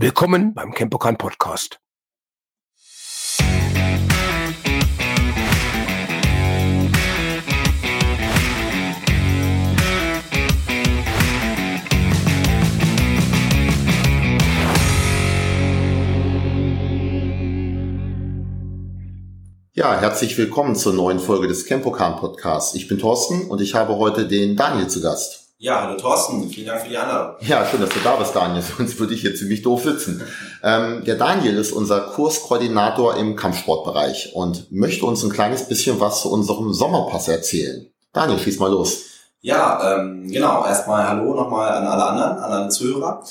Willkommen beim Campokan Podcast. Ja, herzlich willkommen zur neuen Folge des Campokan Podcasts. Ich bin Thorsten und ich habe heute den Daniel zu Gast. Ja, hallo Thorsten, vielen Dank für die Einladung. Ja, schön, dass du da bist, Daniel, sonst würde ich hier ziemlich doof sitzen. Ähm, der Daniel ist unser Kurskoordinator im Kampfsportbereich und möchte uns ein kleines bisschen was zu unserem Sommerpass erzählen. Daniel, schieß mal los. Ja, ähm, genau, erstmal Hallo nochmal an alle anderen, an alle Zuhörer.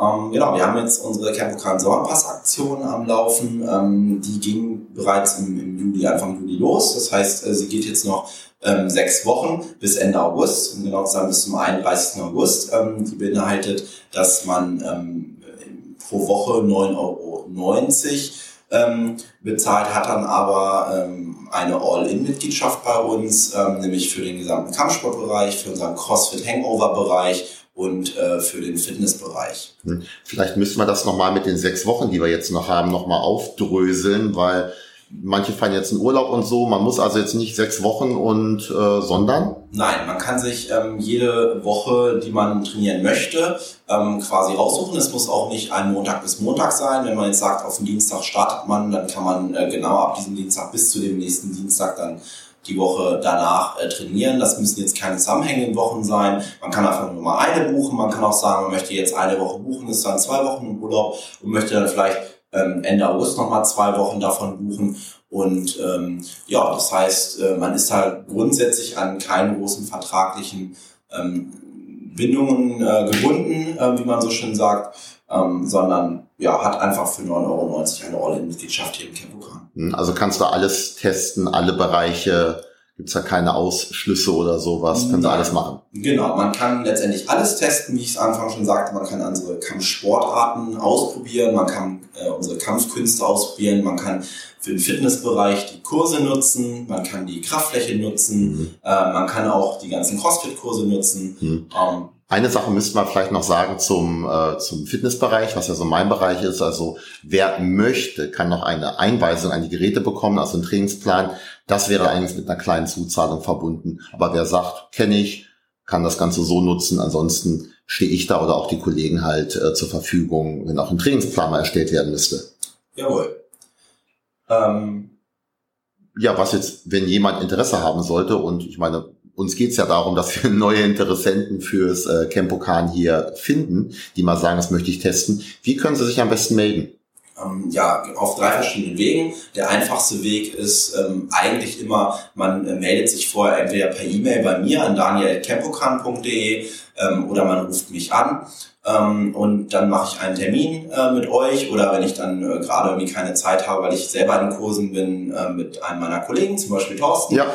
Ähm, genau, wir haben jetzt unsere Campokan Sommerpass-Aktion am Laufen. Ähm, die ging bereits im, im, Juli, Anfang Juli los. Das heißt, äh, sie geht jetzt noch ähm, sechs Wochen bis Ende August, um genau zu sagen bis zum 31. August. Ähm, die beinhaltet, dass man ähm, pro Woche 9,90 Euro ähm, bezahlt, hat dann aber ähm, eine All-In-Mitgliedschaft bei uns, ähm, nämlich für den gesamten Kampfsportbereich, für unseren CrossFit-Hangover-Bereich und äh, für den Fitnessbereich. Hm. Vielleicht müssen wir das nochmal mit den sechs Wochen, die wir jetzt noch haben, nochmal aufdröseln, weil manche fahren jetzt in Urlaub und so. Man muss also jetzt nicht sechs Wochen und äh, sondern? Nein, man kann sich ähm, jede Woche, die man trainieren möchte, ähm, quasi raussuchen. Es muss auch nicht ein Montag bis Montag sein. Wenn man jetzt sagt, auf den Dienstag startet man, dann kann man äh, genau ab diesem Dienstag bis zu dem nächsten Dienstag dann die Woche danach äh, trainieren. Das müssen jetzt keine zusammenhängenden Wochen sein. Man kann einfach nur mal eine buchen. Man kann auch sagen, man möchte jetzt eine Woche buchen, ist dann zwei Wochen im Urlaub und möchte dann vielleicht ähm, Ende August nochmal zwei Wochen davon buchen. Und ähm, ja, das heißt, äh, man ist halt grundsätzlich an keinen großen vertraglichen ähm, Bindungen äh, gebunden, äh, wie man so schön sagt, ähm, sondern ja, hat einfach für 9,90 Euro eine All-In-Mitgliedschaft hier im Campokan. Also kannst du alles testen, alle Bereiche Gibt's da keine Ausschlüsse oder sowas? Können Sie alles machen? Genau, man kann letztendlich alles testen, wie ich es Anfang schon sagte. Man kann unsere Kampfsportarten ausprobieren, man kann äh, unsere Kampfkünste ausprobieren, man kann für den Fitnessbereich die Kurse nutzen, man kann die Kraftfläche nutzen, mhm. äh, man kann auch die ganzen Crossfit-Kurse nutzen. Mhm. Ähm, eine Sache müsste man vielleicht noch sagen zum, äh, zum Fitnessbereich, was ja so mein Bereich ist. Also wer möchte, kann noch eine Einweisung an die Geräte bekommen, also einen Trainingsplan. Das wäre eigentlich mit einer kleinen Zuzahlung verbunden. Aber wer sagt, kenne ich, kann das Ganze so nutzen. Ansonsten stehe ich da oder auch die Kollegen halt äh, zur Verfügung, wenn auch ein Trainingsplan mal erstellt werden müsste. Jawohl. Ähm. Ja, was jetzt, wenn jemand Interesse haben sollte und ich meine, uns geht's ja darum, dass wir neue Interessenten fürs äh, Campokan hier finden, die mal sagen, das möchte ich testen. Wie können sie sich am besten melden? Ähm, ja, auf drei verschiedenen Wegen. Der einfachste Weg ist ähm, eigentlich immer, man äh, meldet sich vorher entweder per E-Mail bei mir an daniel.campokan.de ähm, oder man ruft mich an ähm, und dann mache ich einen Termin äh, mit euch oder wenn ich dann äh, gerade irgendwie keine Zeit habe, weil ich selber in Kursen bin, äh, mit einem meiner Kollegen, zum Beispiel Thorsten. Ja.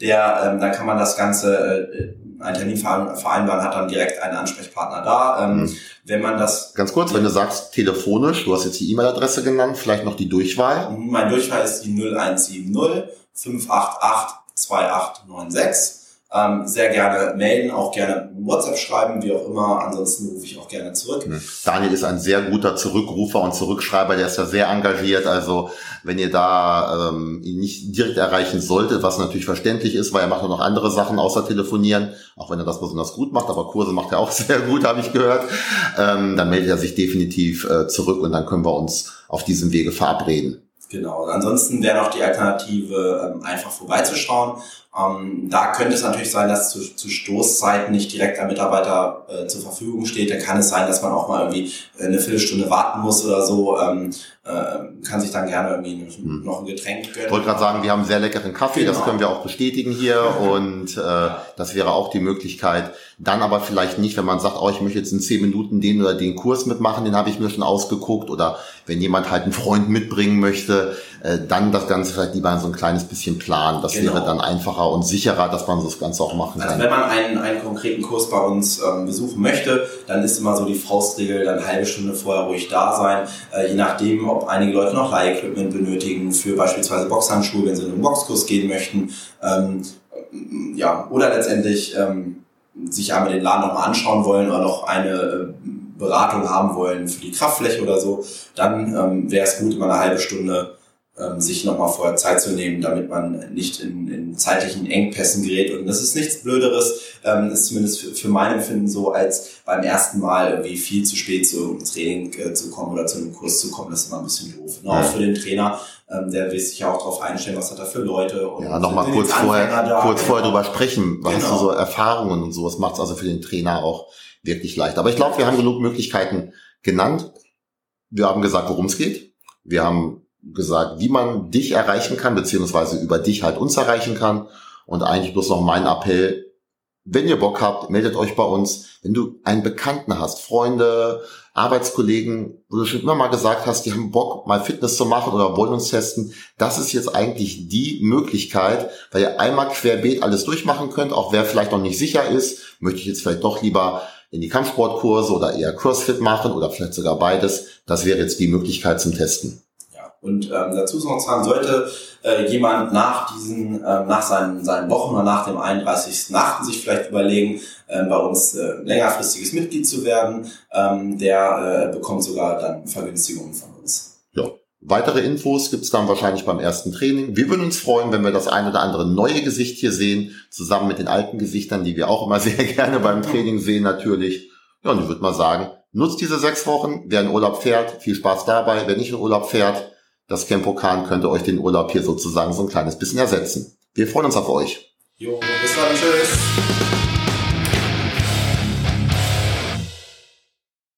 Der, ähm, dann kann man das Ganze, äh, ein Termin vereinbaren, hat dann direkt einen Ansprechpartner da. Ähm, mhm. Wenn man das. Ganz kurz, wenn du sagst telefonisch, du hast jetzt die E-Mail-Adresse genannt, vielleicht noch die Durchwahl. Mein Durchwahl ist die 0170 588 2896 ähm, sehr gerne melden, auch gerne WhatsApp schreiben, wie auch immer. Ansonsten rufe ich auch gerne zurück. Hm. Daniel ist ein sehr guter Zurückrufer und Zurückschreiber, der ist ja sehr engagiert. Also wenn ihr da ähm, ihn nicht direkt erreichen solltet, was natürlich verständlich ist, weil er macht ja noch andere Sachen außer telefonieren, auch wenn er das besonders gut macht, aber Kurse macht er auch sehr gut, habe ich gehört. Ähm, dann meldet er sich definitiv äh, zurück und dann können wir uns auf diesem Wege verabreden. Genau. Ansonsten wäre noch die Alternative, ähm, einfach vorbeizuschauen. Ähm, da könnte es natürlich sein, dass zu, zu Stoßzeiten nicht direkt ein Mitarbeiter äh, zur Verfügung steht. Da kann es sein, dass man auch mal irgendwie eine Viertelstunde warten muss oder so. Ähm, äh, kann sich dann gerne irgendwie hm. noch ein Getränk gönnen. Ich wollte gerade sagen, wir haben sehr leckeren Kaffee, genau. das können wir auch bestätigen hier und äh, das wäre auch die Möglichkeit. Dann aber vielleicht nicht, wenn man sagt, oh, ich möchte jetzt in zehn Minuten den oder den Kurs mitmachen, den habe ich mir schon ausgeguckt oder wenn jemand halt einen Freund mitbringen möchte, äh, dann das Ganze vielleicht lieber so ein kleines bisschen planen. Das genau. wäre dann einfacher und sicherer, dass man das Ganze auch machen also kann. Also wenn man einen, einen konkreten Kurs bei uns ähm, besuchen möchte, dann ist immer so die Faustregel, dann halbe Stunde vorher ruhig da sein, äh, je nachdem, ob einige Leute noch Leih-Equipment benötigen für beispielsweise Boxhandschuhe, wenn sie in einen Boxkurs gehen möchten. Ähm, ja, oder letztendlich ähm, sich einmal den Laden nochmal anschauen wollen oder noch eine äh, Beratung haben wollen für die Kraftfläche oder so, dann ähm, wäre es gut, immer eine halbe Stunde sich nochmal vorher Zeit zu nehmen, damit man nicht in, in zeitlichen Engpässen gerät. Und das ist nichts Blöderes, ähm, ist zumindest für, für mein Empfinden so, als beim ersten Mal irgendwie viel zu spät zum Training äh, zu kommen oder zu einem Kurs zu kommen. Das ist immer ein bisschen doof. Ne? Auch für den Trainer, ähm, der will sich ja auch darauf einstellen, was hat er für Leute. Und ja, nochmal kurz vorher, da, kurz vorher drüber sprechen. Was genau. hast du so Erfahrungen und sowas macht es also für den Trainer auch wirklich leicht. Aber ich glaube, wir haben genug Möglichkeiten genannt. Wir haben gesagt, worum es geht. Wir haben gesagt, wie man dich erreichen kann, beziehungsweise über dich halt uns erreichen kann. Und eigentlich bloß noch mein Appell, wenn ihr Bock habt, meldet euch bei uns. Wenn du einen Bekannten hast, Freunde, Arbeitskollegen, wo du schon immer mal gesagt hast, die haben Bock, mal Fitness zu machen oder wollen uns testen, das ist jetzt eigentlich die Möglichkeit, weil ihr einmal querbeet alles durchmachen könnt, auch wer vielleicht noch nicht sicher ist, möchte ich jetzt vielleicht doch lieber in die Kampfsportkurse oder eher Crossfit machen oder vielleicht sogar beides. Das wäre jetzt die Möglichkeit zum Testen. Und ähm, dazu ist noch sagen, sollte äh, jemand nach diesen, äh, nach seinen, seinen Wochen oder nach dem 31.8. sich vielleicht überlegen, äh, bei uns äh, längerfristiges Mitglied zu werden, ähm, der äh, bekommt sogar dann Vergünstigungen von uns. Ja. Weitere Infos gibt's dann wahrscheinlich beim ersten Training. Wir würden uns freuen, wenn wir das ein oder andere neue Gesicht hier sehen, zusammen mit den alten Gesichtern, die wir auch immer sehr gerne beim Training sehen natürlich. Ja, und ich würde mal sagen, nutzt diese sechs Wochen. Wer in Urlaub fährt, viel Spaß dabei. Wer nicht in Urlaub fährt, das Campokan könnte euch den Urlaub hier sozusagen so ein kleines bisschen ersetzen. Wir freuen uns auf euch. Jo, bis dann, tschüss.